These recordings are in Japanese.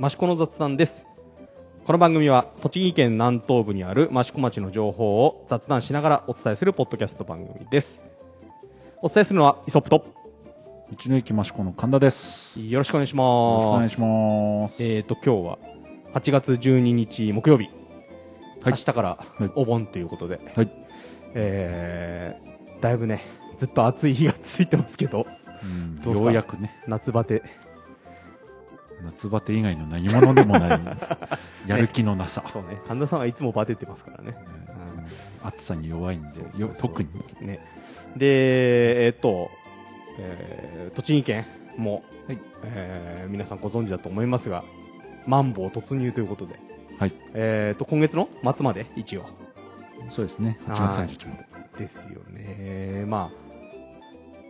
益子の雑談です。この番組は栃木県南東部にある益子町の情報を雑談しながらお伝えするポッドキャスト番組です。お伝えするのはイソップと。道の駅益子の神田です。よよろしくお願いしろしくおます願いします。えーと今日は8月12日木曜日、はい。明日からはい。お盆ということで、はい。えーだいぶねずっと暑い日が続いてますけど。うん。どうですか？ようやくね、夏バテ夏バテ以外の何者でもない、やる気のなさ。そうね。神田さんはいつもバテてますからね。うん。暑さに弱いんでよ特に。ね。でえーっと、えー栃木県も、はい。えー皆さんご存知だと思いますがマンボウ突入ということで、はい。えーっと今月の末まで一応。そうですね、8月30日まで。ですよね。まあ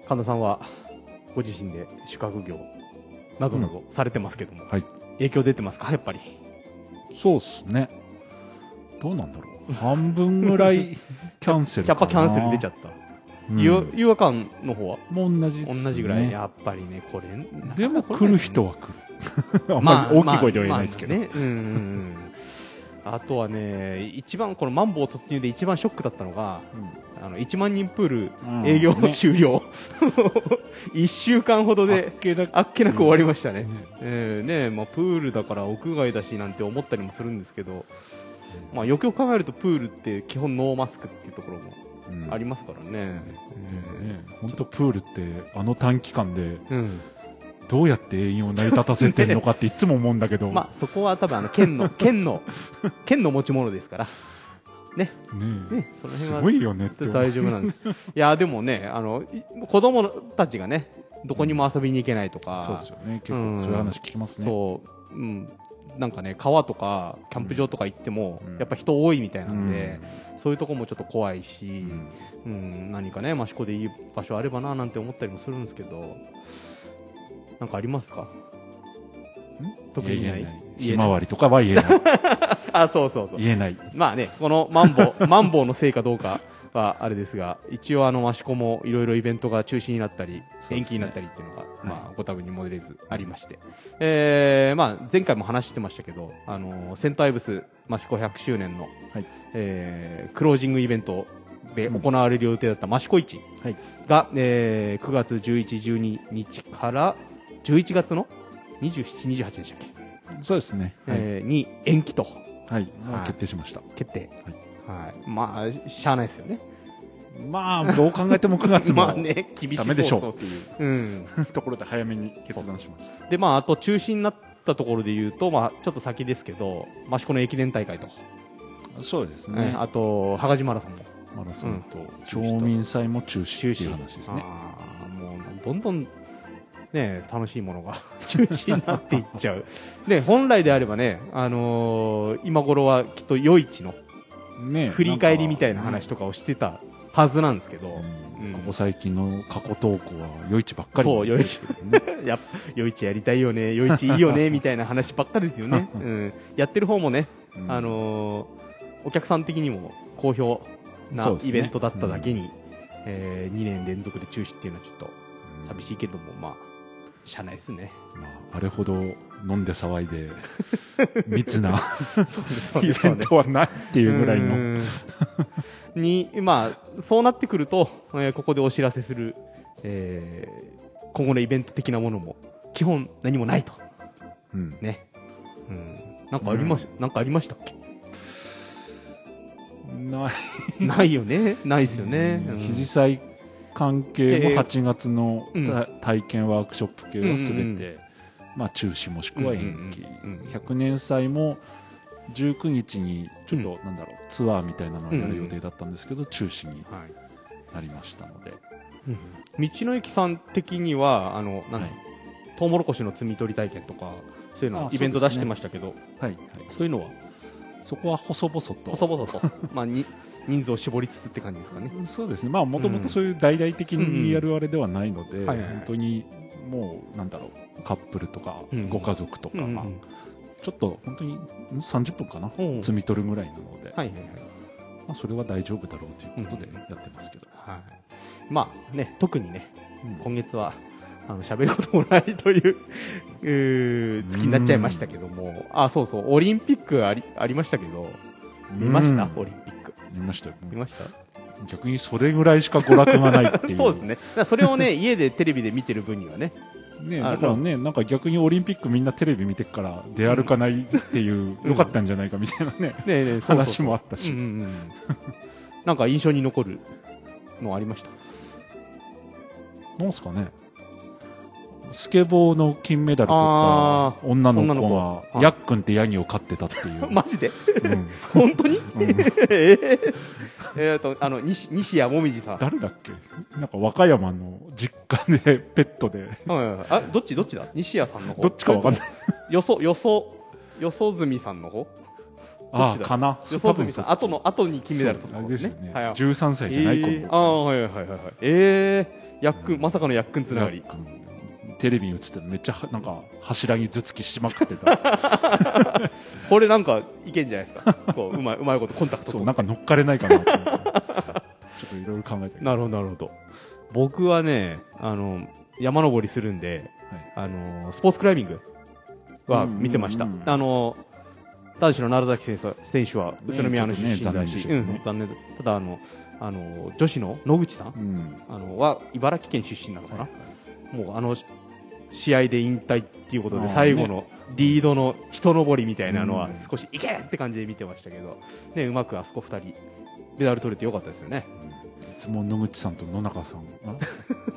神田さんはご自身で宿泊業などなどされてますけども、はい。影響出てますか？やっぱり。そうっすね。どうなんだろう。半分ぐらい キャンセル。やっぱキャンセル出ちゃった、違和感の方は？もう同じね。同じぐらい、やっぱりねこれでも来る人は来る。あんまあまり大きい声では言えないですけど。まあまあね。うんうんうんあとはね一番このマンボウ突入で一番ショックだったのがあの1万人プールうん。営業ね終了、1週間ほどであっけなあっけなく終わりましたね、ねえーねまあ、プールだから屋外だしなんて思ったりもするんですけど、まあ、よくよく考えるとプールって基本ノーマスクっていうところもうん。ありますからね、本当プールってあの短期間でうん。どうやって営業を成り立たせてるのかっていつも思うんだけど、まあ、そこは多分あの県の県の県の持ち物ですから、ね。ねね、そのす辺はごいよねって大丈夫なんです。いやでもねあのい子供たちがねどこにも遊びに行けないとか、そうですよね。結うん。構そういう話聞きますね、そう、うん、なんかね川とかキャンプ場とか行っても、うん。やっぱ人多いみたいなうん。んで、そういうとこもちょっと怖いし、うん。うん。何かね益子でいい場所あればななんて思ったりもするんですけどなんかありますか？特にない？ひまわりとかは言えない。あそうそうそう。言えない。まあね、このマンボウ、マンボウのせいかどうかはあれですが、一応あの益子もいろいろイベントが中止になったり、延期になったりっていうのが、はい。まあご多分に漏れずありまして、えーまあ前回も話してましたけど、あのセントアイブス益子100周年の、はい。えークロージングイベントでうん。行われる予定だった益子市はい。が、えー9月11、12日から11月の27、28でしたっけ、そうですね。はい、えーに延期と。はい。はい決定しました。決定、はい。まあしゃあないですよね。まあどう考えても9月も まあね厳しそうでしょうっていう。う。ん、ところで早めに決断しました。でまああと中止になったところで言うと、まあ、ちょっと先ですけど益子の駅伝大会と、そうですね。あと羽賀島マラソンも。マラソンと町民祭も中止っていう話ですね。あーもうどんどんね楽しいものが 中止になっていっちゃう。で本来であればね、あのー今頃はきっと夜市のね振り返りみたいな話とかをしてたはずなんですけど、うんうん。ここ最近の過去投稿は夜市ばっかり。そう夜市。ね やっぱ夜市やりたいよね夜市いいよね みたいな話ばっかりですよね、うん、やってる方もね、うん。あのーお客さん的にも好評なイベントだっただけに、え2年連続で中止っていうのはちょっと寂しいけどもまあしゃあないですね。まあ、あれほど飲んで騒いで 密なそうですそうイです。ベントはないっていうぐらいの。うん。にまあそうなってくると、えーここでお知らせする、えー今後のイベント的なものも基本何もないと。うん。ね、うん、なんかありまし、なんかありましたっけ？ない。ないよね。ないですよね、うん。うん。肘祭関係も系8月のうん。た体験ワークショップ系はすべて、うんうんまあ、中止もしくは延期、うんうんうんうん。100年祭も19日にちょっと、なんだろうツアーみたいなのをやる予定だったんですけど、中止にはい。なりましたので、道の駅さん的にはあのなんだ、はい。トウモロコシの摘み取り体験とかそういうのあイベント出してましたけど。はいはい、そういうのは？そこは細々と。細々と。まあに人数を絞りつつって感じですかね。そうですね、まあ、もともとそういう大々的にやるあれではないので、本当にもう、なんだろう、カップルとかうん、ご家族とか、ちょっと本当に30分かな、うん。摘み取るぐらいなので、はいはいはい。まあ、それは大丈夫だろうということでやってますけど、はい。まあね特にねうん。今月はあの喋ることもないという月になっちゃいましたけども、あ、そうそう、オリンピックありありましたけど、見ました、うん。オリンピック。見ましたよ。見ました？逆にそれぐらいしか娯楽がないっていう。そうですね。それをね、家でテレビで見てる分にはね、ね、あだからね、なんか逆にオリンピックみんなテレビ見てっから出歩かないっていう、うん。よかったんじゃないかみたいなね、う。話もあったし。うんうんうん。なんか印象に残るのありました？なんすかね、スケボーの金メダルとあか、女の女の子。子はは、いヤックンってヤギを飼ってたっていう。マジで？うん。本当に？うん。えー、えーと、あの、西西谷もみじさん。誰だっけ？なんか和歌山の実家でペットで、はいはいはい。あ、どっち？どっちだ？西谷さんの方。どっちかわかんない。よそ、よそ、よそずみさんの方？あかな。よそずみさん。後の、後に金メダル取ったそうあ方ですね。すよね。はいはい。13歳じゃないえ子ーああ、はいはいはいはい。はい。えー、やっくん、まさかのやっくんつながり。ヤックンテレビに映ってめっちゃはなんか柱に頭突きしまくってた。これなんかいけんじゃないですか？こう、うまい、うまいことコンタクト。とそうなんか乗っかれないかなと思って。ちょっといろいろ考えてなるほど、なるほど。僕はね、あの、山登りするんで、はい。あの、スポーツクライミングは見てました。あの、男子の楢崎選手選手は宇都宮の出身だし、残念たけどね。うん、残念ただあの、あの、女子の野口さんうん。あのは茨城県出身なのかな、はい。もうあの試合で引退っていうことで最後のリードの人登りみたいなのはうん。少しいけって感じで見てましたけど、ね、うまくあそこ2人メダル取れてよかったですよね。いつも野口さんと野中さんが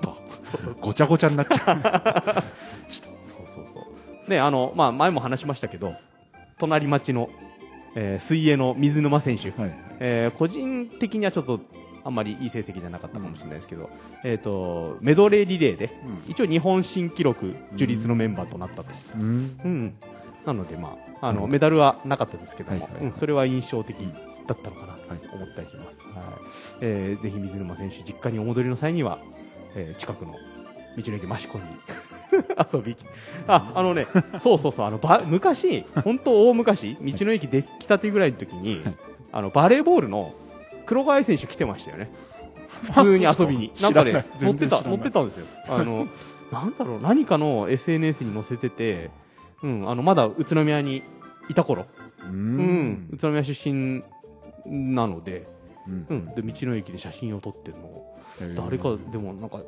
ごちゃごちゃになっちゃそうそうそう。ね、あの、まあ、前も話しましたけど、隣町の、えー水泳の水沼選手、う、はい。えー個人的にはちょっとあんまりいい成績じゃなかったかもしれないですけど、えっ、と、メドレーリレーで、一応日本新記録樹立のメンバーとなったと。うんうん。なので、まあ、あの、うんメダルはなかったですけども、それは印象的だったのかなとはい思ったりします。はい。えーぜひ水沼選手、実家にお戻りの際には、えー近くの道の駅益子に 遊び、あ、あのね、そうそうそう、あの、ば、昔、本当大昔、道の駅できたてぐらいの時に、はいあの、バレーボールの黒川選手来てましたよね。普通に遊びに。なんかね、乗ってた、全然知らない。乗ってたんですよ。あの、なんだろう、何かの SNS に載せてて、うん、あの、まだ宇都宮にいた頃、ううん、宇都宮出身なので、うん。うん、で、道の駅で写真を撮ってるのを、えー。誰か、でもなんか、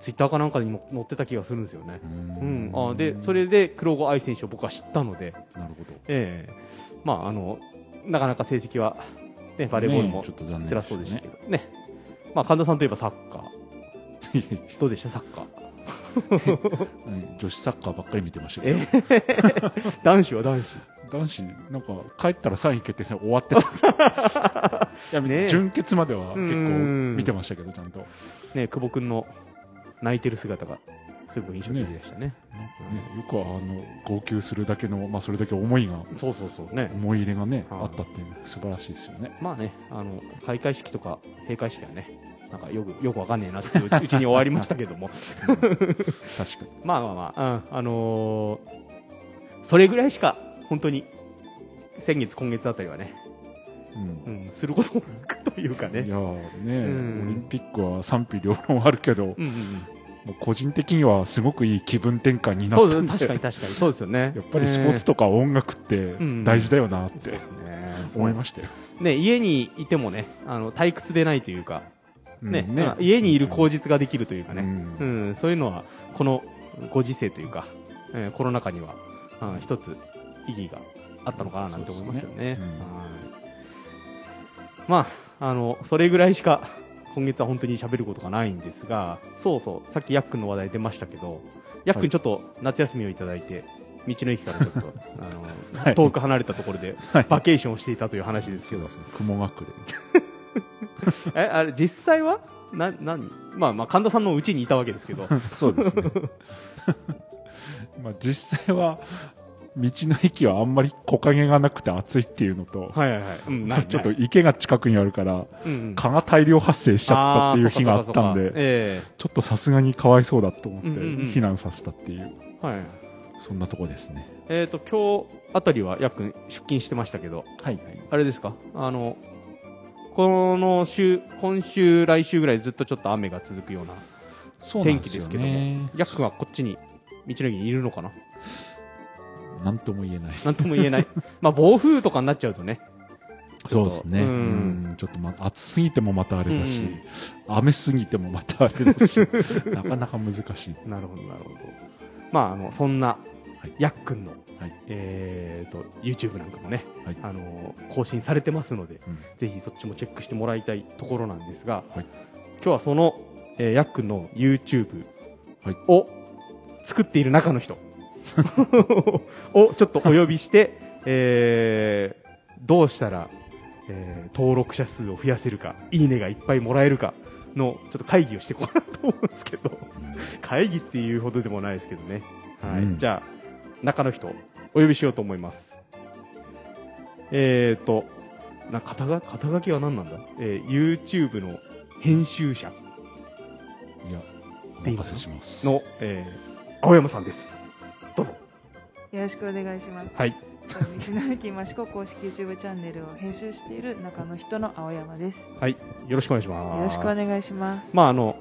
ツイッターかなんかにも載ってた気がするんですよね。ううん。ん、あで、それで黒後愛選手を僕は知ったので、なるほど。ええ。まあ、あの、なかなか成績は、ね、バレーボールもねちょっと残念辛そうでしたけどね。まあ、神田さんといえばサッカー。どうでした？サッカー。は い女子サッカーばっかり見てましたけえど 男子は男子。男子なんか帰ったら3位決定戦終わってた。いや、ねえ。準決までは結構うん。見てましたけどちゃんと。ね、久保君の泣いてる姿がすごく印象的でしたね。なんかねよくあの号泣するだけの、まあ、それだけ思いがそうそうそうね。思い入れがねはいあったっていう素晴らしいですよねまあね、あの、開会式とか閉会式はね、なんかよく、よくわかんねえなっていううちに終わりましたけども。確かに まあまあまあ、うん、あのーそれぐらいしか、本当に、先月、今月あたりはね、うんうん、することもなくというかね。いやーね、うんオリンピックは賛否両論あるけど、もうんうんう個人的にはすごくいい気分転換にうん、なったんでそうです確かに確かに、そうですよね。やっぱりスポーツとか音楽ってん。大事だよなって。思いましたよ。ね、家にいてもね、あの、退屈でないというか、ね、うんあ家にいる口実ができるというかね、うん。うん、そういうのは、このご時世というか、えーコロナ禍には、うん一つ意義があったのかななんて思いますよね。ね。うん。はい。まあ、あの、それぐらいしか、今月は本当に喋ることがないんですが、そうそう、さっきヤックンの話題出ましたけど、ヤックンちょっと夏休みをいただいて、道の駅からちょっと、あの、はい。遠く離れたところで、はい。バケーションをしていたという話ですけど、雲隠 え、あれ、実際は？な、なにまあまあ、神田さんのうちにいたわけですけど、れ。そうですね。まあ実際は、道の駅はあんまり木陰がなくて暑いっていうのと、はいはいはい。うん、まあちょっと池が近くにあるから、うんうん、蚊が大量発生しちゃったっていう日があったんで、えちょっとさすがにかわいそうだと思って、避難させたっていう、えはい。そんなとこですね。えっ、と、今日あたりは、やっくん出勤してましたけど、はい。あれですか？あの、この週、今週、来週ぐらいずっとちょっと雨が続くような天気ですけども、ねヤックンはこっちに道の駅にいるのかな？なんとも言えない。なんとも言えない。まあ暴風とかになっちゃうとね。そうですね。ううん。ん、ちょっとま、暑すぎてもまたあれだし、うん。雨すぎてもまたあれだし、なかなか難しい。なるほどなるほど。まああのそんなはい。ヤックンの、はい。えー、と YouTube なんかもね、はい。あの更新されてますのでうん。ぜひそっちもチェックしてもらいたいところなんですが、はい。今日はその、えー、ヤックンの YouTube はい。を作っている中の人 をちょっとお呼びして、えーどうしたら、えー登録者数を増やせるかいいねがいっぱいもらえるかのちょっと会議をしていこうかなと思うんですけど 会議っていうほどでもないですけどね、はい。うん。じゃあ中の人お呼びしようと思います。えーとな肩が肩書きは何なんだ、えー YouTube の編集者。いや、お任せします。の、えー青山さんですどうぞ。よろしくお願いします。はい。道の駅益子公式 YouTube チャンネルを編集している中の人の青山です。はい。よろしくお願いします。よろしくお願いします。まああの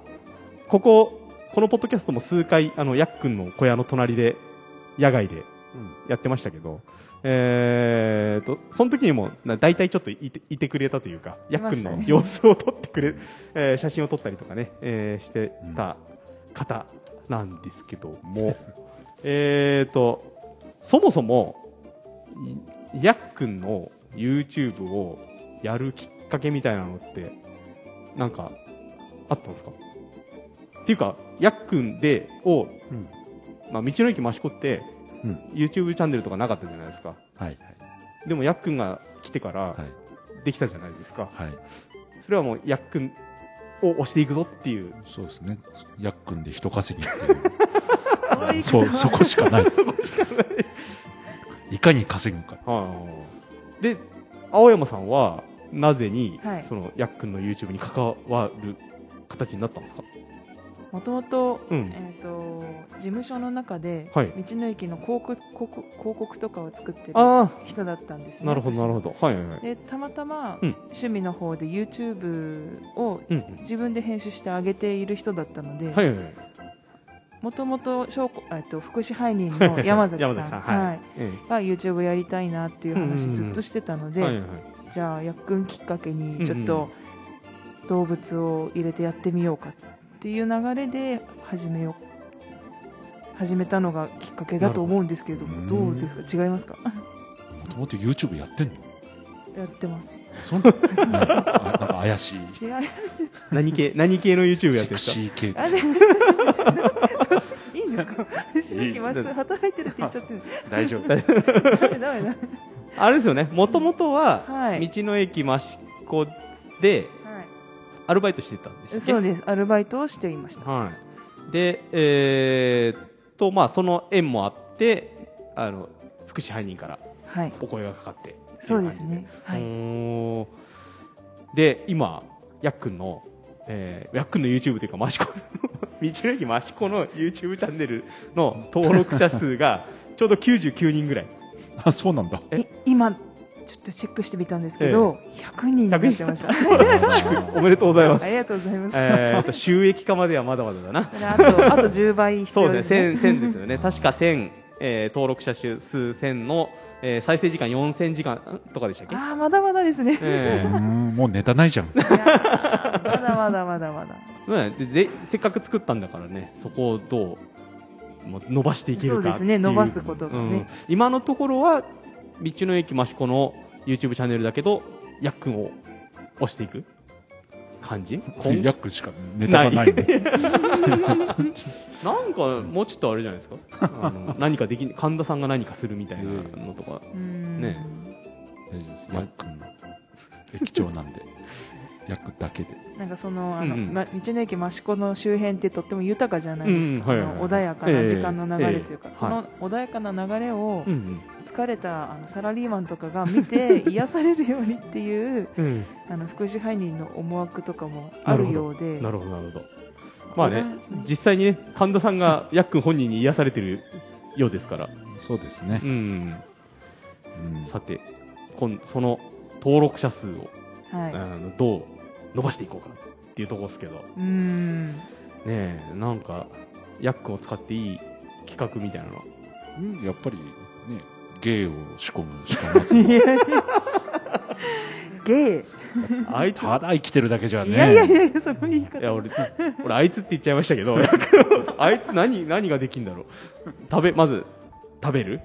こここのポッドキャストも数回あのやっくんの小屋の隣で野外でやってましたけど、えー、とその時にもな大体ちょっといていてくれたというかやっくんの様子を撮ってくれ、えー写真を撮ったりとかね、えーしてた方なんですけども、えーとそもそもいやっくんの YouTube をやるきっかけみたいなのってなんかあったんですか？っていうかやっくんでを、うん。まあ、道の駅益子って、うん。YouTube チャンネルとかなかったじゃないですか。はい、はい、でもやっくんが来てからはい、できたじゃないですか、はい。それはもうやっくんを押していくぞっていう。そうですね。やっくんで人稼ぎっていう。そうそう、そこしかない。そこしかない。いかに稼ぐか。はい。で青山さんはなぜに、はい。そのやっくんの YouTube に関わる形になったんですか？もともと、うん。えっ、と事務所の中で、はい。道の駅の広告広告広告とかを作ってるあ人だったんですね。あなるほど私。なるほど。はいはいはい。でたまたま、うん。趣味の方で YouTube をうん。自分で編集してあげている人だったので、はいはいはいもともと小えっと福祉配人の山崎さん。山崎さんはい。はい。えが YouTube やりたいなっていう話ずっとしてたので、じゃあやっくんきっかけにちょっと動物を入れてやってみようかっていう流れで始めよう始めたのがきっかけだと思うんですけれどもどどうですか？違いますか？もともと YouTube やってんの？やってます。そんな、あなんか怪しい。何系何系の YouTube やってるんセクシですかーですか私の気益子で働いてるって言っちゃってる。大丈夫。ダメダあれですよね。もともとは、はい。道の駅益子ではアルバイトしてたんですいそうです。アルバイトをしていました。はい、で、えーっとまあその縁もあってあの福祉配人からはい。お声がかかって。そうですね。はういで今やっくんの、えー、やっくんの YouTube というか益子道の駅益子の YouTube チャンネルの登録者数が ちょうど99人ぐらい。あ、そうなんだ。えい今ちょっとチェックしてみたんですけど、100人になってました。おめでとうございます。ありがとうございます。えー収益化まではまだまだだな。あとあと10倍必そうで要ですすね。ね、1000, 1000ですよね、確か1000、えー登録者数1000の、えー再生時間4000時間んとかでしたっけ、ああまだまだですね。えうーん、もうネタないじゃん。まだまだまだまだ。ーねでぜせっかく作ったんだからね、そこをどう伸ばしていけるかそうですね伸ばすことがね。うん。今のところは、道の駅益子の YouTube チャンネルだけど、やっくんを押していく感じ？今ヤックしかネタがないの？なんかもうちょっとあれじゃないですか、あの何かでき神田さんが何かするみたいなのとか。ね大丈夫です。ヤックの駅長なんで。ヤックだけで。なんかそのあの、うんうん。ま道の駅益子の周辺ってとっても豊かじゃないですか。うんうん。はいはいはい。あの穏やかな時間の流れというか、ええ。その穏やかな流れを疲れたあのサラリーマンとかが見て 癒されるようにっていううん。あの福祉配人の思惑とかもあるようで。なるほど。なるほど。まあねうん。実際にね神田さんがやっくん本人に癒されてるようですから。そうですね。う。んうん。さて今その登録者数を、はい。あのどう伸ばしていこうかっていうところですけど。うーんえなんかヤックンを使っていい企画みたいなの。うんやっぱりね芸を仕込むしかまずいやいやゲ あいつただ生きてるだけじゃイ、ねいやいやいやその言い方。いや俺俺あいつって言っちゃいましたけど あいつ何何ができんだろう。食べまず食べる？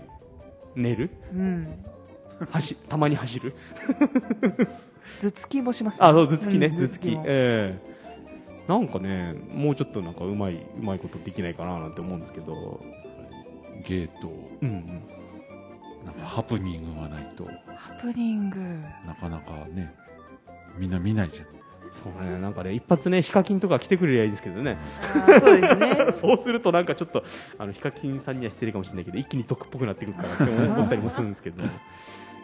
寝る？うん。走たまに走る？頭突きもしますあそう頭突きね、うん頭突き。も。ええ。なんかねもうちょっとなんかうまいうまいことできないかななんて思うんですけど。芸とうんうん。なんかハプニングがないと。ハプニング。なかなかねみんな見ないじゃん。そうね。なんかね一発ねヒカキンとか来てくれりゃいいですけどね。そうですね。そうするとなんかちょっとあのヒカキンさんには失礼かもしれないけど一気に俗っぽくなってくるかなって思ったりもするんですけど。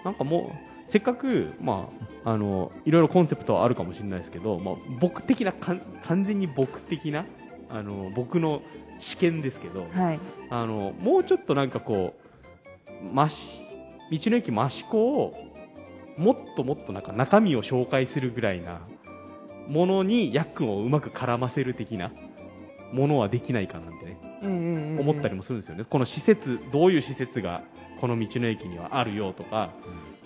なんかもうせっかく、まあ、あのいろいろコンセプトはあるかもしれないですけど、まあ、僕的な完全に僕的なあの僕の試験ですけど、はい。あのもうちょっとなんかこうまし道の駅益子をもっともっとなんか中身を紹介するぐらいなものにヤックンをうまく絡ませる的なものはできないかなんてねええええ思ったりもするんですよね、この施設どういう施設がこの道の駅にはあるよとか、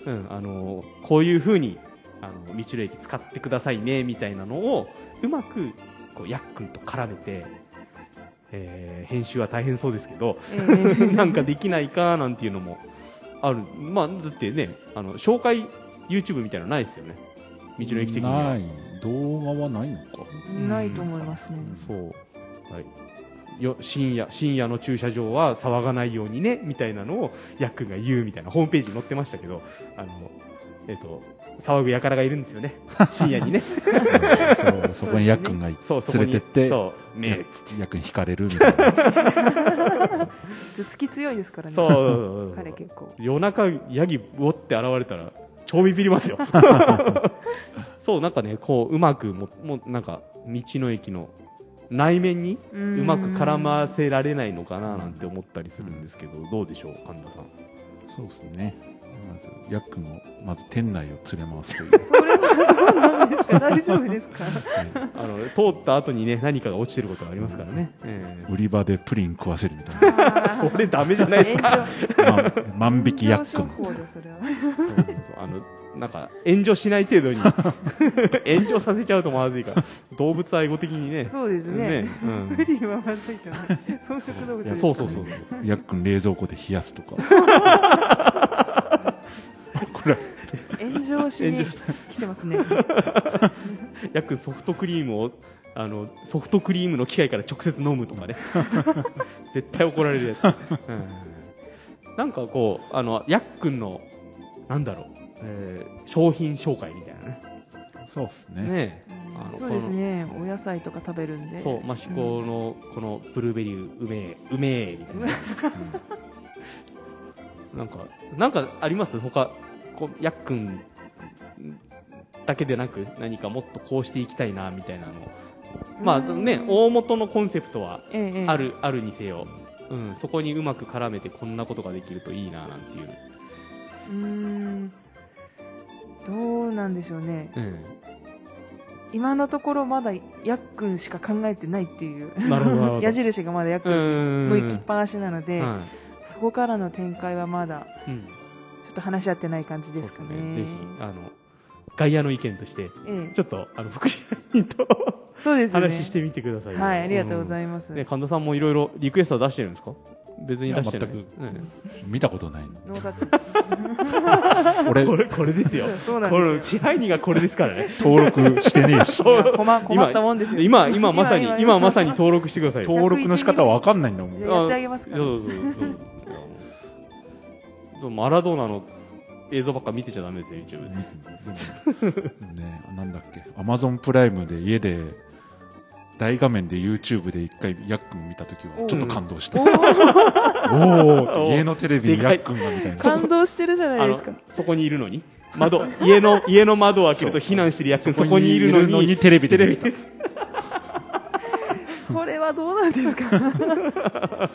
うん、あのこういうふうにあの道の駅使ってくださいねみたいなのをうまくこうヤックンと絡めて、えー編集は大変そうですけどええええなんかできないかなんていうのもある、まあ、だってねあの紹介 YouTube みたいなのないですよね。道の駅的には。ない。動画はないのか。ないと思いますね。そう、はい、よ深夜深夜の駐車場は騒がないようにねみたいなのをヤックンが言うみたいなホームページに載ってましたけどあの、えっと騒ぐ輩がいるんですよね。深夜にね。そうそこにヤックンがそうそこに連れてってそうねっつってヤックン引かれるみたいな。頭突き強いですからね。そう彼結構。夜中ヤギボって現れたら超ビビりますよ。そうなんかねこううまくももうなんか道の駅の内面にううまく絡ませられないのかななんて思ったりするんですけどどうでしょう神田さん。そうですねまずヤックンをまず店内を連れ回すという。それはどうなんですか？大丈夫ですか？あの通った後にね何かが落ちてることがありますからね、ええ売り場でプリン食わせるみたいな。それダメじゃないですか。ま万引きヤックあのなんか炎上しない程度に。炎上させちゃうとまずいから。動物愛護的にね。そうですね。うん。無理はまずい草食動物いやですそうそうそう。ヤックン冷蔵庫で冷やすとか これ。炎上しに来てますね。ヤックンソフトクリームをあのソフトクリームの機械から直接飲むとかね。絶対怒られるやつ、うん。なんかこうあのヤックンのなんだろう、えー商品紹介みたいなね。そうですね。ねあのそうですね。お野菜とか食べるんで。そう益子のこのブルーベリーうめえうめえみたいな、なんかなんかあります？他こうやっくんだけでなく何かもっとこうしていきたいなみたいなの。まあうん。ね大元のコンセプトはええええ。あるあるにせよ、うん、そこにうまく絡めてこんなことができるといいななんていう、うーん。どうなんでしょうね。うん、今のところまだやっくんしか考えてないっていう。矢印がまだやっくうん。ん向いきっぱなしなので、はそこからの展開はまだいうん。ちょっと話し合ってない感じですかね。そうですぜひあの外野の意見としてええ。ちょっとあの福祉員とそうですね。話してみてくださいよ。はいありがとうごいざいます、ね、神田さんもいろいろリクエストは出してるんですか？別に出してない。い見たことないノータッチ俺これこれですよ。そうなんこのですよ。支配人がこれですからね。登録してねえし。そう。困困ったもんですよ。今今まさに今今。今まさに登録してくださいよ。登録の仕方わかんないんだもん。いややってあげますから。そうそうそうマラドーナの映像ばっか見てちゃダメですよ YouTube でね。なんだっけ。アマゾンプライムで家で大画面で YouTube で一回ヤックン見た時はちょっと感動した。おおーお 家のテレビにヤックンがみたいな。感動してるじゃないですか。そこにいるのに。窓 家の家の窓を開けると避難してるやつそこにいるのにテレビで見た。テレビです。それはどうなんですか？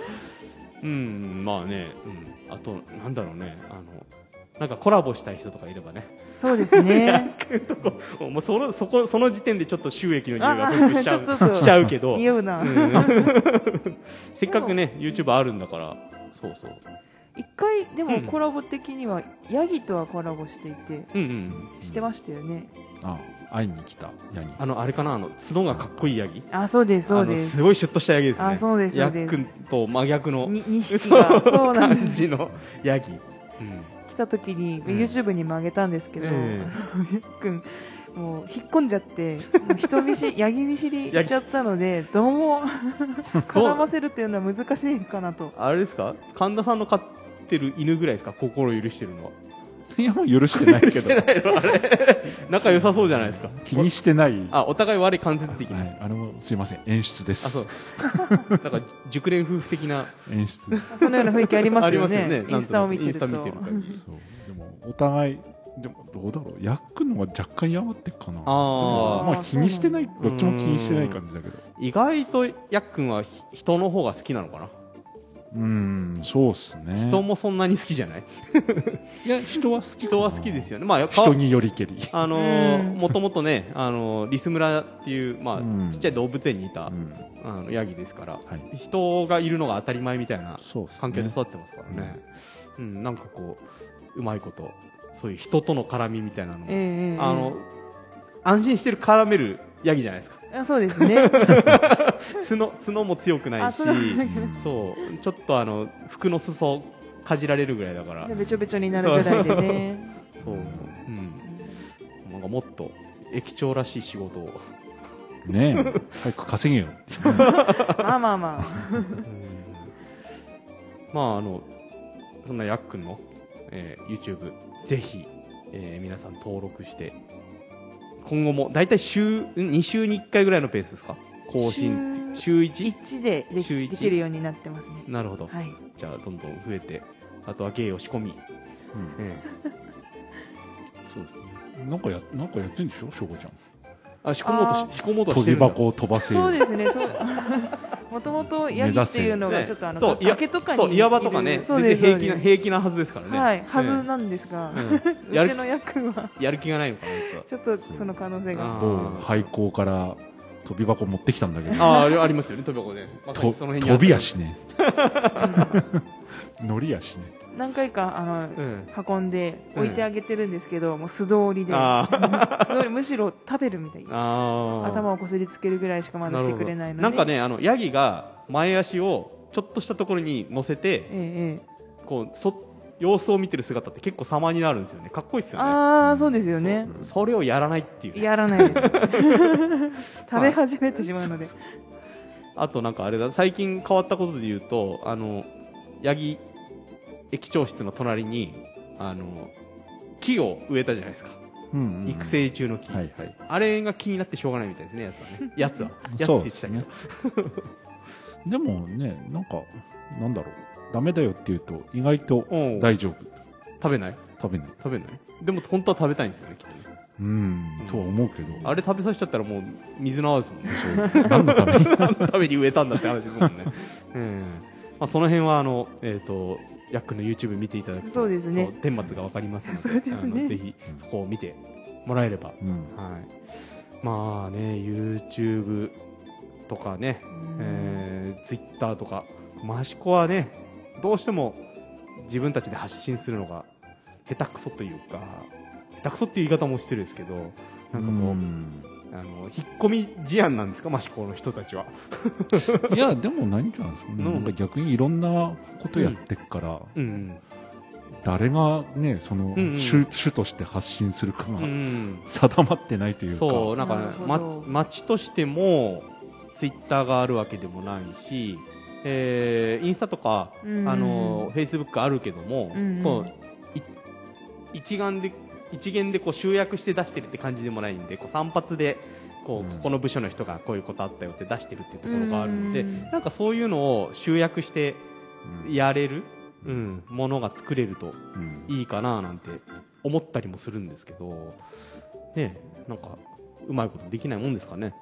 うんまあね、うん、あとなんだろうね。あのなんかコラボしたい人とかいればね。そうですね。もうそのそこその時点でちょっと収益の匂いがしちゃあちょっとうしちゃうけど、匂うな、うん。せっかくね YouTube あるんだからそうそう。一回でもうん。コラボ的にはヤギとはコラボしていてうんうん。してましたよね、あ会いに来たヤギ。あのあれかな？あの角がかっこいいヤギ？あそうですそうです。すごいシュッとしたヤギですね。あそうですヤッそうです。クンと真逆のに2匹がそうなんです。感じのヤギ、うん。来た時に、うん。YouTube にも上げたんですけど、えゆっくんもう引っ込んじゃって人見知り ヤギ。見知りしちゃったのでどうも 絡ませるっていうのは難しいかなと。あれですか？神田さんの飼ってる犬ぐらいですか？心許してるのはいやもう許してないけど。してないの？あれ？仲良さそうじゃないですか。気にしてない。あお互い悪い間接的な、はい、あれもすいません。演出です。あそう。なんか熟練夫婦的な。演出。そのような雰囲気ありますよね。ありますよね。インスタを見てると。インスタ見てる感じ。そう。でもお互いでもどうだろう？ヤックの方が若干嫌がってるかな。あー。まあ気にしてないそうどっちも気にしてない感じだけど。意外とヤックンはひ人の方が好きなのかな、うんそうっすね。人もそんなに好きじゃない？いや人は好き人は好きですよね。まあ人によりけり。あのもともとね、あのーリス村っていう、まあうん。ちっちゃい動物園にいた、うん。あのヤギですからはい。人がいるのが当たり前みたいな環境で育ってますからね。うん、なんかこううまいことそういう人との絡みみたいなのも、ええええ。あの安心してる絡めるヤギじゃないですか。あそうですね。角角も強くないしあそうちょっとあの服の裾かじられるぐらいだから。べちょべちょになるぐらいでね。そう、うん、なんかもっと駅長らしい仕事を、ねえ。早く稼げよ。ってねまあまあ。まあまああのそんなやっくんの、えー YouTube ぜひ、えー皆さん登録して今後も大体週ん2週に1回ぐらいのペースですか？更新週 1? 1でで週一？きできるようになってますね。なるほど、はい。じゃあどんどん増えてあとは芸を仕込み、うん。えそうですね。なんかやなんかやってんでしょ？しょうこちゃん。えあ仕込もうとあし仕込もうとし飛びてるんだ。箱を飛ばせる。そうですね。と もともとヤギっていうのねがちょっとあのそういや崖とかにそう岩場とかね全然です平気な平気なはずですからね。はいはずえなんですが、えうん。ちのヤクは。やる気がないのかな ちょっとその可能性が。廃校から飛び箱持ってきたんだけど。あああれありますよね飛び箱ね。まその辺飛びやしね 乗りやしね。何回かあの、うん。運んで置いてあげてるんですけど、もう素通りで。素通りむしろ食べるみたいな。頭をこすりつけるぐらいしかまだしてくれないので。なんかねあのヤギが前足をちょっとしたところに乗せてえええこうそ様子を見てる姿って結構様になるんですよね。かっこいいですえよね。ああそうですよね。それをやらないっていうね、やらない。で 食べ始めてしまうので。あとなんかあれだ。最近変わったことで言うとあのヤギ駅長室の隣にあの木を植えたじゃないですか、うんうん育成中の木、はいはい。あれが気になってしょうがないみたいですねやつはね。やつは。やつって言ってたけど、ね。でもねなんかなんだろう。ダメだよって言うと意外とう。ん大丈夫。食べない？食べない。食べない？でも本当は食べたいんですよねきっとね。うん。とは思うけど。あれ食べさせちゃったらもう水の泡ですもんね。何のために？何のために植えたんだって話ですもんね、うんまあ、その辺はあの、えー、とヤックの YouTube 見ていただくとそうですね。そう顛末が分かりますので そうですね。ぜひそこを見てもらえれば、うん。はい、まあね YouTube とかね、えー、Twitter とか益子はねどうしても自分たちで発信するのが下手くそというか下手くそっていう言い方も失礼ですけどなんかこう、うんあの引っ込み思案なんですか？益子の人たちは。いやでも何なんですかね、うん。なんか逆にいろんなことやってっから、うん誰がねそのうんうん。主,、主として発信するかがうん、定まってないというか、そうなんかねまど。町としてもツイッターがあるわけでもないし、えーインスタとか、うんあのフェイスブックあるけども、うんこうい一眼で一元でこう集約して出してるって感じでもないんでこう散髪でこう、うん。ここの部署の人がこういうことあったよって出してるっていうところがあるので、うん。なんかそういうのを集約してうんやれる、うん、ものが作れるとうん。いいかななんて思ったりもするんですけど、ね、なんかうまいことできないもんですかね。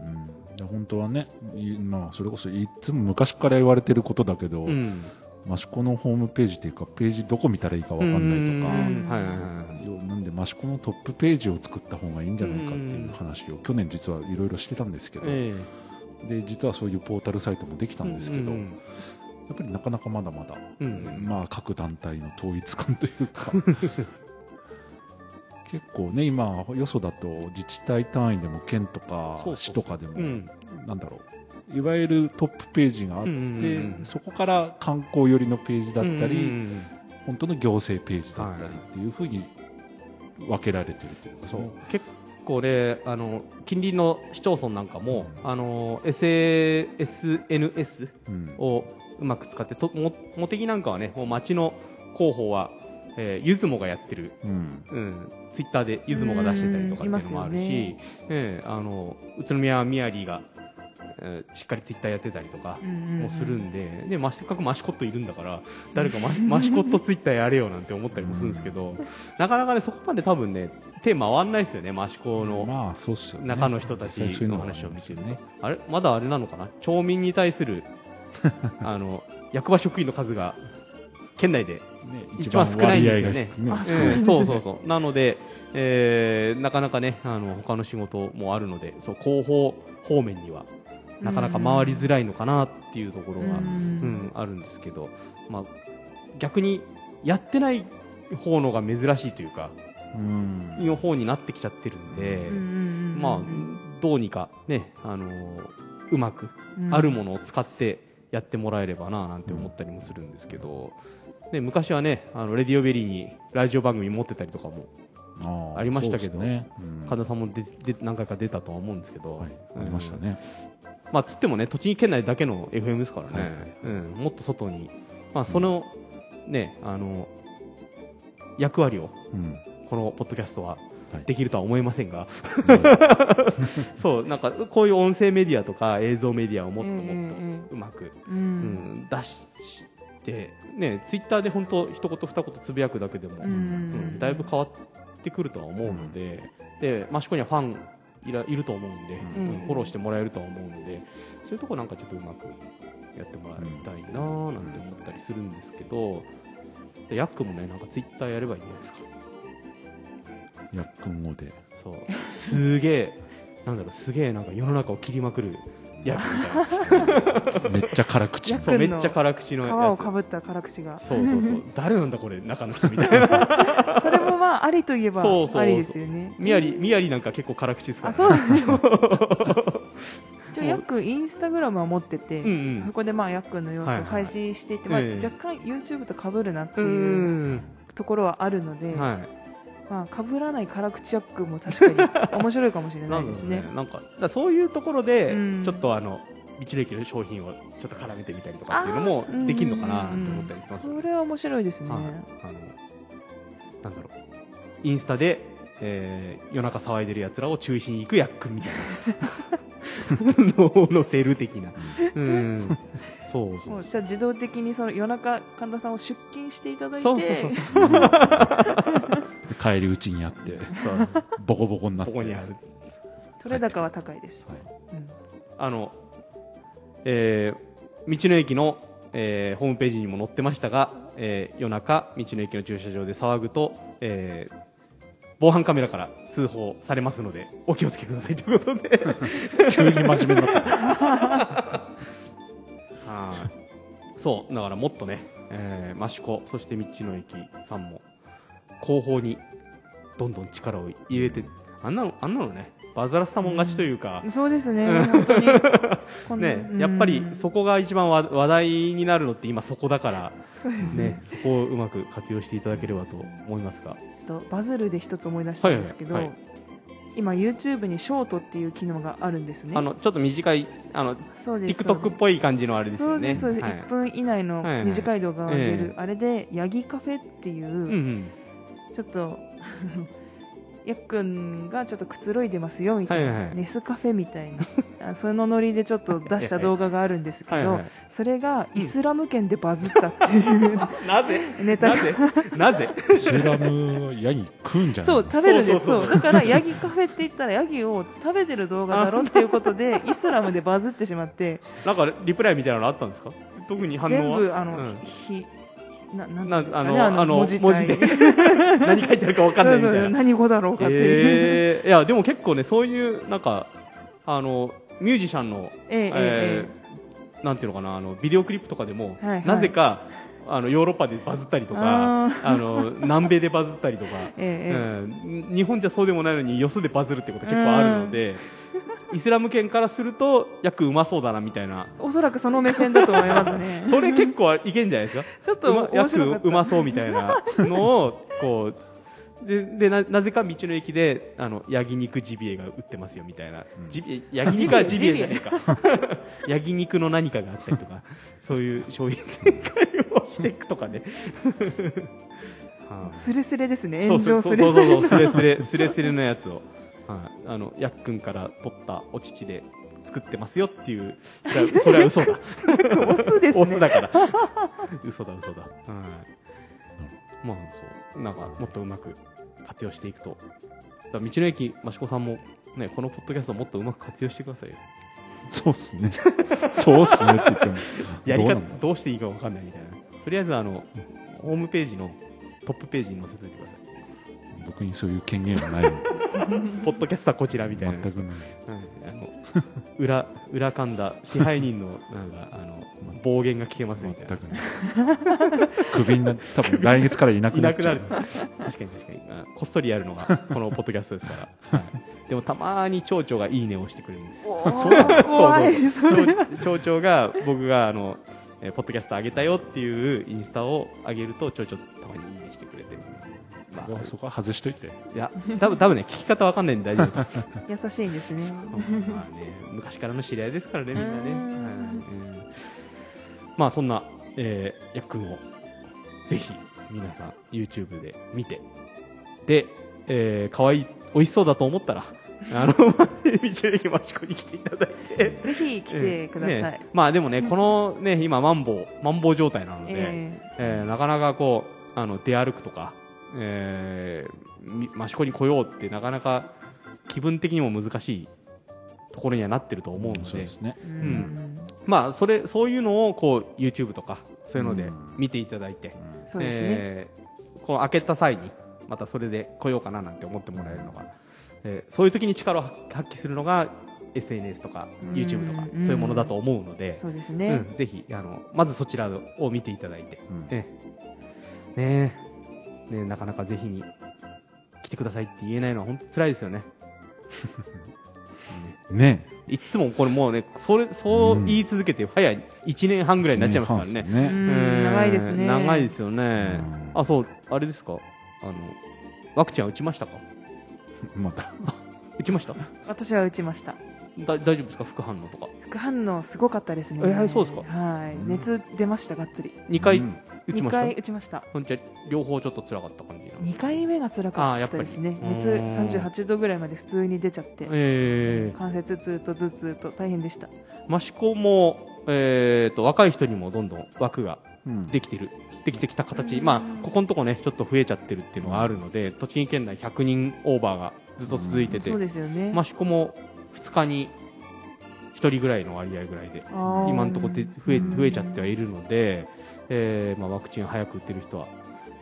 うん。で本当はね、いまあ、それこそいつも昔から言われてることだけど、うん、益子のホームページっていうかページどこ見たらいいかわかんないとかで益子のトップページを作った方がいいんじゃないかっていう話を去年実はいろいろしてたんですけど、えで実はそういうポータルサイトもできたんですけど、うんやっぱりなかなかまだまだ、うんまあ各団体の統一感というか 結構ね今よそだと自治体単位でも県とか市とかでも、うん。なんだろういわゆるトップページがあって、うんうんうんそこから観光寄りのページだったり、うんうん。本当の行政ページだったりっていうふうに分けられてるというか、そう。結構ねあの近隣の市町村なんかも、あの SNS うん。をうまく使ってとも茂木なんかはねもう町の広報は、えー、ゆずもがやってる、うん。うん、ツイッターでゆずもが出してたりとかっていうのもあるし、えーあの宇都宮ミヤリーが、えーしっかりツイッターやってたりとかもするんで、でまあせっかくマシコットいるんだから誰かマシマシコットツイッターやれよなんて思ったりもするんですけど、なかなかねそこまで多分ね手回らないですよねマシコの中の人たちの話を見てるね。あれ？まだあれなのかな？町民に対する あの役場職員の数が県内で、ね一番少ないんですよね。ねえーそうそうそう。なので、えーなかなかねあの他の仕事もあるのでそう広報方面にはなかなか回りづらいのかなっていうところが、うん。うんあるんですけど、まあ、逆にやってない方のが珍しいというかうん。の方になってきちゃってるんで、うん。うんうんまあ、どうにかね、あのーうまくうん。あるものを使ってやってもらえればななんて思ったりもするんですけど、ね、昔はねあのレディオベリーにラジオ番組持ってたりとかもありましたけどね。うん。神田さんもでで何回か出たとは思うんですけど、はい、うん。ありましたね、まあ、つってもね栃木県内だけの FM ですからね、はい。うん、もっと外に、まあ、その、ねあの役割をうん。このポッドキャストははい。できるとは思いませんが、そうなんかこういう音声メディアとか映像メディアをもっともっとうまく、うん。出して、ね、ツイッターで本当一言二言つぶやくだけでも、うん。うんだいぶ変わってくるとは思うので、で益子にはファンいらいると思うんで、うん。うん。フォローしてもらえるとは思うのでそういうとこなんかちょっとうまくやってもらいたいなーなんて思ったりするんですけど、でヤックもねなんかツイッターやればいいんじゃないですか。やっくん語で。そう。すげえなんだろうすげえなんか世の中を切りまくるヤみたいな。めっちゃ辛口。そうめっちゃ辛口の皮やつ。をかぶった辛口が。そうそうそう。誰なんだこれ中の人みたいな。それもまあありといえばそうそうありですよね。みやりみやりなんか結構辛口ですから、あそうなんですよ一応ヤックインスタグラムは持ってて、うんうん。そこでまあヤックの様子はいはい。を配信していて、まあ、ええ。若干 YouTube と被るなってういうんところはあるので、はまあ被らない辛口ヤックも確かに 面白いかもしれいないですね。なんだろうなんかだそういうところでうん。ちょっとあの道の駅の商品をちょっと絡めてみたりとかっていうのもできるのかなって思ったりしますよね。それは面白いですね、はい、あのなんだろう。インスタで、えー夜中騒いでるやつらを中心に行くヤックみたいな。のを載せる的な、うん、そうそうじゃあ自動的にその夜中神田さんを出勤していただいて。そうそうそうそう帰り討ちにあってボコボコになって。ここにある。取れ高は高いです、はい。うん。あの、えー道の駅の、えーホームページにも載ってましたが、えー夜中道の駅の駐車場で騒ぐと、えー防犯カメラから通報されますのでお気をつけくださいということで。急に真面目になった。はい。そう。だからもっとね、えー、益子そして道の駅さんも広報にどんどん力を入れてあんなのあんなのねバズらせたもん勝ちというか、そうですね。本当に。ねうん。やっぱりそこが一番わ話題になるのって今そこだから、そうですね。ね、そこをうまく活用していただければと思いますが、ちょっとバズるで一つ思い出したんですけど、はいはい。は今 YouTube にショートっていう機能があるんですね。あのちょっと短いあのそうです。TikTok っぽい感じのあれですよね。そうですそうです、はい。1分以内のはいはい。短い動画が出る、ええ。あれでヤギカフェっていう、うんうんちょっと やっくんがちょっとくつろいでますよみたいな、はいはいネスカフェみたいな。あそのノリでちょっと出した動画があるんですけど、はいはい。それがイスラム圏でバズったっていう、なぜ？ネタが。なぜ？なぜ？イスラムヤギ食うんじゃないそう食べるんです。そうそうそう。だからヤギカフェって言ったらヤギを食べてる動画だろっていうことでイスラムでバズってしまって。なんかリプライみたいなのあったんですか？特に反応は？全部あの、うん。ひななんですかねあのあの文字体。で。何書いてあるか分かんないみたいな。何語だろうかっていう、えーいやでも結構ねそういうなんかあのミュージシャンの、ええなんていうのかなあのビデオクリップとかでも、はいはい。なぜかあのヨーロッパでバズったりとかあ あの南米でバズったりとか、えええうん、日本じゃそうでもないのによそでバズるってこと結構あるので、イスラム圏からすると約うまそうだなみたいな。えおそらくその目線だと思いますね。それ結構いけんじゃないですか？ちょっと面うまそうみたいなのをこうででななぜか道の駅であの焼肉ジビエが売ってますよみたいな、うん。ジビエ焼肉はジビエ。じゃないか。焼肉の何かがあったりとかそういう商品展開をしていくとかね。はあスレスレですね。炎上スレスレうスレスレスレスレのやつを、はい、あのやっくんから取ったお乳で作ってますよっていうそれは嘘だ。オスですね。オスだから嘘だ嘘だ、はい、まあそう。なんかもっとうまく活用していくと。道の駅益子さんもねこのポッドキャストをもっとうまく活用してくださいよ。そうっすね。そうっすねって言っても。やり方どうなんだどうしていいかわかんないみたいな。とりあえずあのホームページのトップページに載せておいてください僕にそういう権限はない。ポッドキャスターこちらみたいな。全くない。はいあの裏裏噛んだ支配人のなんかあの暴言が聞けますみたいな。全くない。クビにな多分来月からいなくいなっちゃうなくなる。確かに。確かに。あこっそりやるのがこのポッドキャストですから、はい、でもたまに町長がいいねをしてくれるんです。おー。怖いそれ。町町長が僕があの、えーポッドキャスト上げたよっていうインスタを上げると町長たまにいいねまあそこは外しといて。いや多分多分ね聞き方わかんないんで大丈夫だと思います。優しいんですね。まあね、昔からの知り合いですからね、みんなね。まあ、そんな、えー、やっくんを、ぜひ、皆さん、YouTube で見て、で、えー、可愛い、美味しそうだと思ったら、あの、道の駅マシコに来ていただいて、ぜひ来てください、ね。まあでもね、このね、今、マンボウ、マンボウ状態なので、え。えーなかなかこう、あの、出歩くとか、えー、み益子に来ようってなかなか気分的にも難しいところにはなってると思うので、ね。えん。まあ、それ、そういうのをこう、YouTube とか、そういうのでうん。見ていただいて、そうですね、えーこう開けた際に、またそれで来ようかななんて思ってもらえるのが、えーそういう時に力を発揮するのが SNS とかうん YouTube とか、うん。そういうものだと思うので、そうですうね、んぜひあのまずそちらを見ていただいて、うん。ねねえねえなかなかぜひに来てくださいって言えないのは本当辛いですよね。ねいつもこれもうねそれそう言い続けて早い1年半ぐらいになっちゃいますからね。うね。長いですね長いですよね。うんあそうあれですか？あのワクチンは打ちましたか？まだ。打ちました？私は打ちましただ大丈夫ですか？副反応とか。副反応すごかったですね。えーそうですか？はい。うん。熱出ましたがっつり。2回うん。2打ちました、回打ちました。ほんじゃ両方ちょっと辛かった感じな2回目が辛かっあーやったぱり。ですねうん。熱38度ぐらいまで普通に出ちゃって。え関節痛と頭痛と大変でした。ー、益子も、えー、と若い人にもどんどん枠がうん。できてる。できてきた形、うん。まあここのとこねちょっと増えちゃってるっていうのがあるので栃木県内100人オーバーがずっと続いてて、そうですよね。益子も2日に1人ぐらいの割合ぐらいで今のところで増えうん増えちゃってはいるので、えーまあ、ワクチンを早く打ってる人は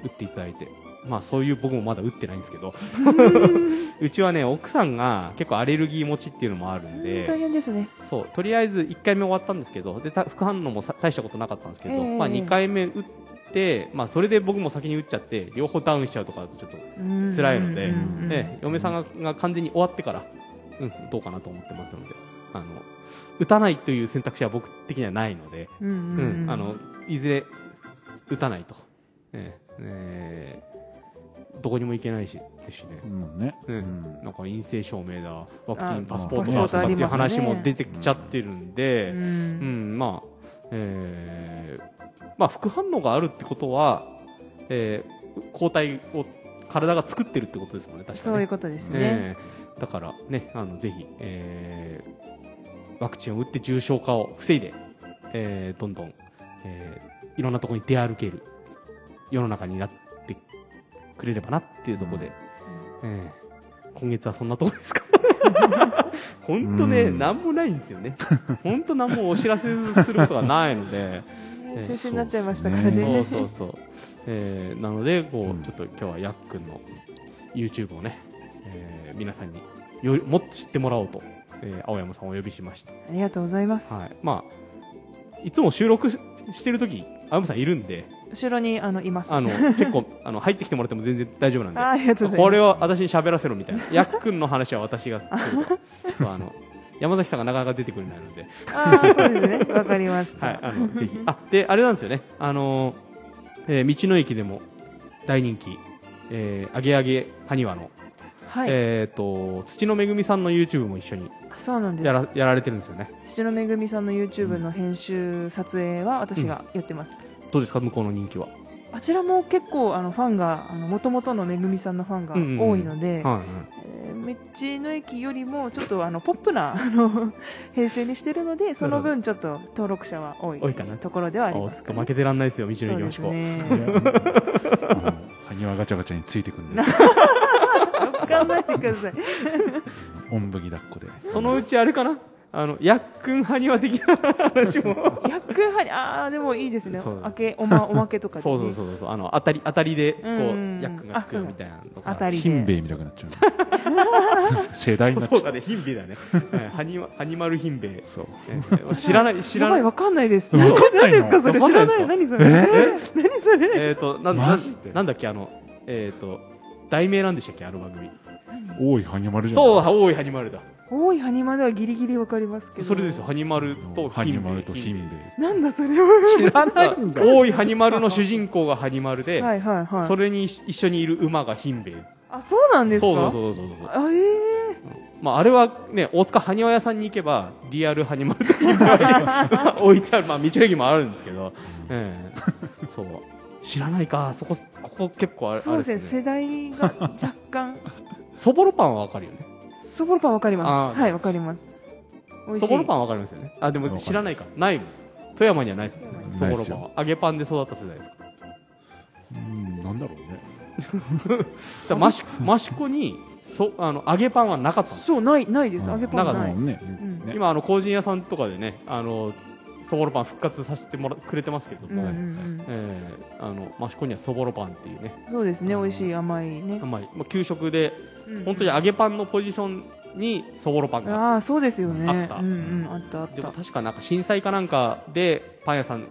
打っていただいて、まあ、そういう僕もまだ打ってないんですけど うちはね奥さんが結構アレルギー持ちっていうのもあるんうん大で変ですね。そうとりあえず1回目終わったんですけどでた副反応もさ大したことなかったんですけど、ええ。まあ、2回目打って、まあ、それで僕も先に打っちゃって両方ダウンしちゃうとかだとちょっと、辛いのでね嫁さんがが完全に終わってから、うん、どうかなと思ってますので。あの打たないという選択肢は僕的にはないので。うんあのいずれ打たないと、えええーどこにも行けないしですしね、うんね。うんうん。なんか陰性証明だワクチンあパスポートトだとかっていう話も出てきちゃってるんで、ううんんまあえーまあ、副反応があるってことは、えー抗体を体が作ってるってことですもんね確かにそういうことですね。ええ。だからね、あのぜひ、えーワクチンを打って重症化を防いで、えーどんどん、えーいろんなところに出歩ける世の中になってくれればなっていうところで、えー今月はそんなところですか？本当ね、うん。なんもないんですよね。本当なんもお知らせすることがないので、えー中止になっちゃいましたからね。そうそうそう、えーなのでこう、うん。ちょっと今日はやっくんの YouTube をね、えー皆さんによりもっと知ってもらおうと、えー青山さんをお呼びしました、ありがとうございます、はい、まあいつも収録ししてる時青山さんいるんで後ろにあのいます。あの結構あの入ってきてもらっても全然大丈夫なんで。あありがとうございます。これを私に喋らせろみたいな。やっくんの話は私がするとあの山崎さんがなかなか出てくれないので。ああそうですね。わかりました、はい、あのぜひ。あで、あれなんですよね、あのえー道の駅でも大人気、えー、あげあげはにわの、はい、えー、と土のめぐみさんの YouTube も一緒にそうなんです。やらやられてるんですよね。土のめぐみさんの YouTube の編集撮影は私がやってます、どうですか、向こうの人気は。あちらも結構あのファンがもともとのめぐみさんのファンが多いので、はいはい。えー道の駅よりもちょっとあのポップなあの編集にしてるので その分ちょっと登録者は多い多いかな。ところではありおますかね。負けてらんないですよ、道のそうで駅のしこ。埴輪ガチャガチャについてくんで。分かんないでください。おんぶに抱っこで。そのうちあれかな、あのやっくんはにわ的な話も。やっくんは にああでもいいですね。そう明けおま おまけとかで、そね、うそうそうそう、あの当たり当たりでこうんうん。うやっくんがつくみたいなのが。当たりで。ヒンベイみたくなっちゃう。世代になっちゃそうだね、ヒンベイだね。はいはにわはにまるヒンベイ。そう。えー知らない、知らない。わかんないです。わかんないの？何ですかそれ知らない？何それ？え？何それ？えっ、と、なんなんだっけ、あの、えっ、と、題名なんでしたっけ、あの番組。多いハニマルじゃんそう、大井ハニマルだ。多いハニマではギリギリわかりますけど。それですよ、ハニマルとハヒンベ。イ。ニマルとヒンベ。イなんだそれは。知らないんだ大井ハニマルの主人公がハニマルで、はいはいはい。それに一緒にいる馬がヒンベ。イ。あそうなんですか？そうそうそうそうそう。あええまあ、あれはね、大塚埴輪屋さんに行けば、リアルハニマルとヒンベイが 置いてある、まあ、道の駅もあるんですけど、ええ。そう。知らないか、そこ、ここ結構あれ、そうですね。世代が若干。そぼろパンはわかるよね。そぼろパンわかりまあーすはいわかります。美味しいそぼろパンわかりますよね。あ、でも知らないか。ないもん。富山にはないですよ。ね。そぼろパンは。揚げパンで育った世代ですか。うんなんだろうね。だマシマシコに、そ、あの、揚げパンはなかったんですそうないないです。うん。揚げパンない。なかったもうね。うん。ね。今、あの、工人屋さんとかでね、あの、そぼろパン復活させてもら、くれてますけども、うんうんうん。えーあの、マシコにはそぼろパンっていうね、そうですね。美味しい甘いね。まあ、まあ、給食で、うん本当に揚げパンのポジションにそぼろパンがああそうですよね。あった。うんうんあったあった。でも確かなんか震災かなんかでパン屋さん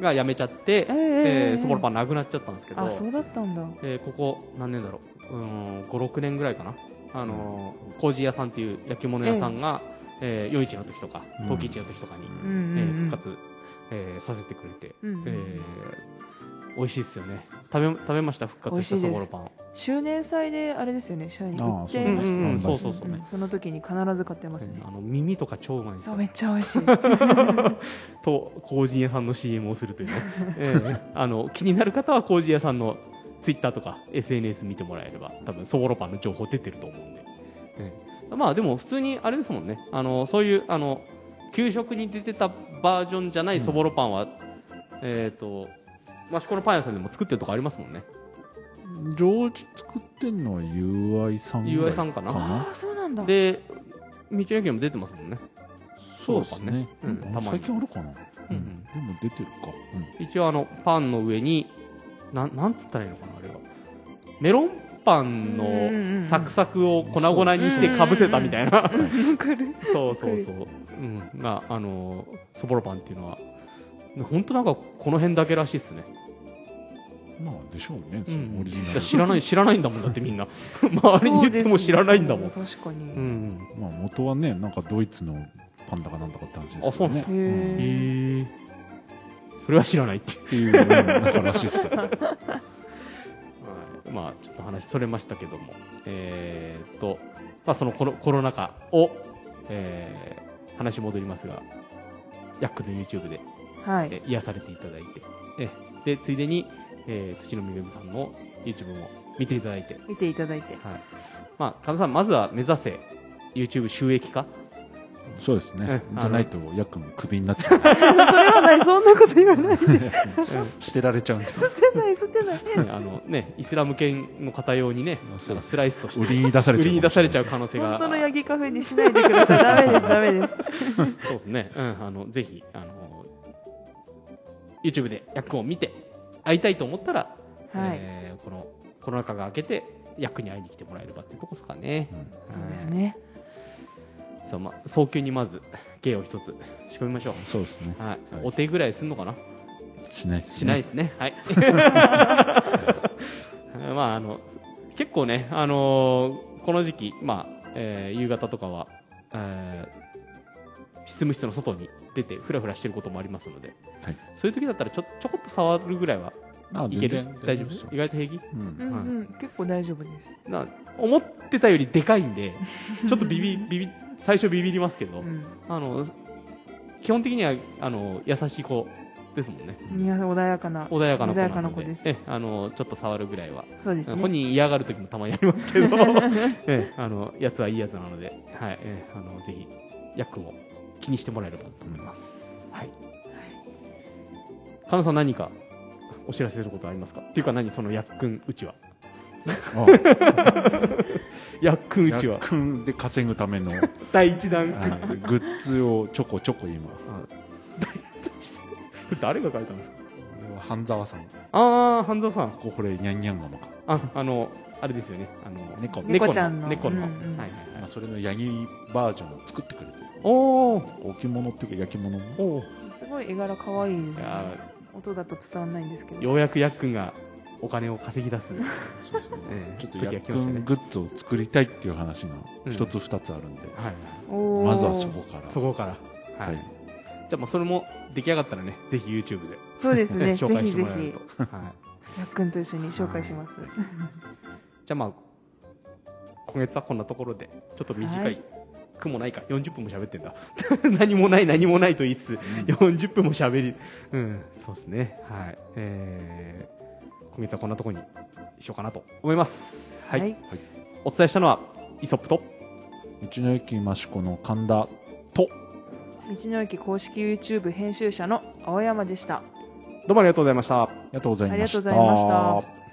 が辞めちゃって、えええーそぼろパンなくなっちゃったんですけど、あそうだったんだ。えーここ何年だろう。うーん56年ぐらいかな。あのー麹屋さんっていう焼き物屋さんが、えー。夜市の時とかうん。陶器市の時とかに、うんうんうんえー復活、えーさせてくれて、うんうん。えー美味しいですよね。食べ食べました？復活したそぼろパン。周年祭であれですよね。社員売ってましたそうそうそうねん。その時に必ず買ってますね。あの耳とか超うまいんですよ。そうめっちゃ美味しい。と麹屋さんの CM をするというね、えーあの気になる方は麹屋さんのツイッターとか SNS 見てもらえれば多分そぼろパンの情報出てると思うんで、えーまあでも普通にあれですもんね。あのそういうあの給食に出てたバージョンじゃないそぼろパンは、えっ、と益子のパン屋さんでも作ってるとこありますもんね。常時作ってんのは UI さんぐらい UI さんかな？ああそうなんだ。で道の駅にも出てますもんね。そうですね。うんたまに。最近あるかな。うんうん。でも出てるか。うん。一応あのパンの上になんなんつったらいいのかなあれは。メロンパンのサクサクを粉々にしてかぶせたみたいな。そうそうそう、うん、があのそぼろパンっていうのは本当なんかこの辺だけらしいですね、まあでしょうね。うん、オリジナル。いや知らない知らないんだもんだってみんな。周りに言っても知らないんだもん、ね確かに、うん。まあ元はねなんかドイツのパンダかなんだかって話ですあそう。なんねへへええそれは知らないってっていううんなんからしいですけど はい。まあちょっと話それましたけども、えーっと、まあそのコロコロナ禍を、えー話戻りますが、ヤックの YouTube で、はい。え癒されていただいて、えでついでに、えー土のみぐみさんの YouTube も見ていただいて、見ていただいて。はい、まあ神田さんまずは目指せ YouTube 収益化？そうですね。うんじゃないとヤックンクビになっちゃう。それはない。そんなこと言わないで。捨てられちゃうんです捨てない捨てない。ねあのねイスラム圏の方用にね、そうなんかスライスとして売りに出されちゃう売りに出されちゃう可能性が。本当のヤギカフェにしないでください。ダメですダメです。そうですね。うん、あの、ぜひ、あの、YouTube でヤックンを見て会いたいと思ったら、はい。えーこのコロナ禍が明けてヤックンに会いに来てもらえればっていうとこですかね、そうですね。そうまあ、早急にまず芸を一つ仕込みましょう、そうですね。はい。はい。お手ぐらいすんのかな？しないですね。しないですね。はい。まあ、あの、結構ね、あのーこの時期、まあ、えー夕方とかは、えー執務室の外に出て、ふらふらしてることもありますので、はい。そういう時だったらちょ、ちょこっと触るぐらいはあいける？大丈夫ですよ。意外と平気？うん。うんうん。結構大丈夫です。な思ってたよりでかいんで、ちょっとビビ、ビビ、最初ビビりますけど、うん。あの、基本的には、あの、優しい子ですもんね。いや穏やかな。穏やかな子な穏やかなの子です。えあのちょっと触るぐらいは、そうですね。本人嫌がる時もたまにありますけど。えあのやつはいいやつなので、はい。えあのぜひヤックンを気にしてもらえればと思います、はい。加納さん何かお知らせすることありますか？っていうか何そのヤックンうちは。あヤックンうちは。ヤックンで稼ぐためのあ 第一弾。のグッズをちょこちょこ今。誰が書いたんですか？これは半沢さん。ああ半沢さん。これニャンニャンガマか、ああのあれですよね。あの猫。の猫ちゃんの。猫の、うんうん。はいはいはい。まあ、それのヤギバージョンを作ってくれてるおお置物っていうか焼き物。もおーすごい絵柄可愛い。いや音だと伝わらないんですけど。ようやくヤックンがお金を稼ぎ出す、そうですね。え えちょっと時がヤック来ましたね。ングッズを作りたいっていう話がうん。一つ二つあるんで、はい、おー。まずはそこから。そこから、はい。はい。じゃあもうそれも出来上がったらねぜひ YouTube で、そうですね。ぜ 紹介ひぜしてもらえるひと、はい、やっくんと一緒に紹介します。はい。じゃあまあ今月はこんなところでちょっと短い、はい苦もないか。40分も喋ってんだ。何もない何もないと言いつつ40分も喋りうん。そうですね。はい。えー、今月はこんなところにしようかなと思います。はい、はい。お伝えしたのはイソップと道の駅益子の神田と。道の駅公式 YouTube 編集者の青山でした。どうもありがとうございました。ありがとうございました。ありがとうございました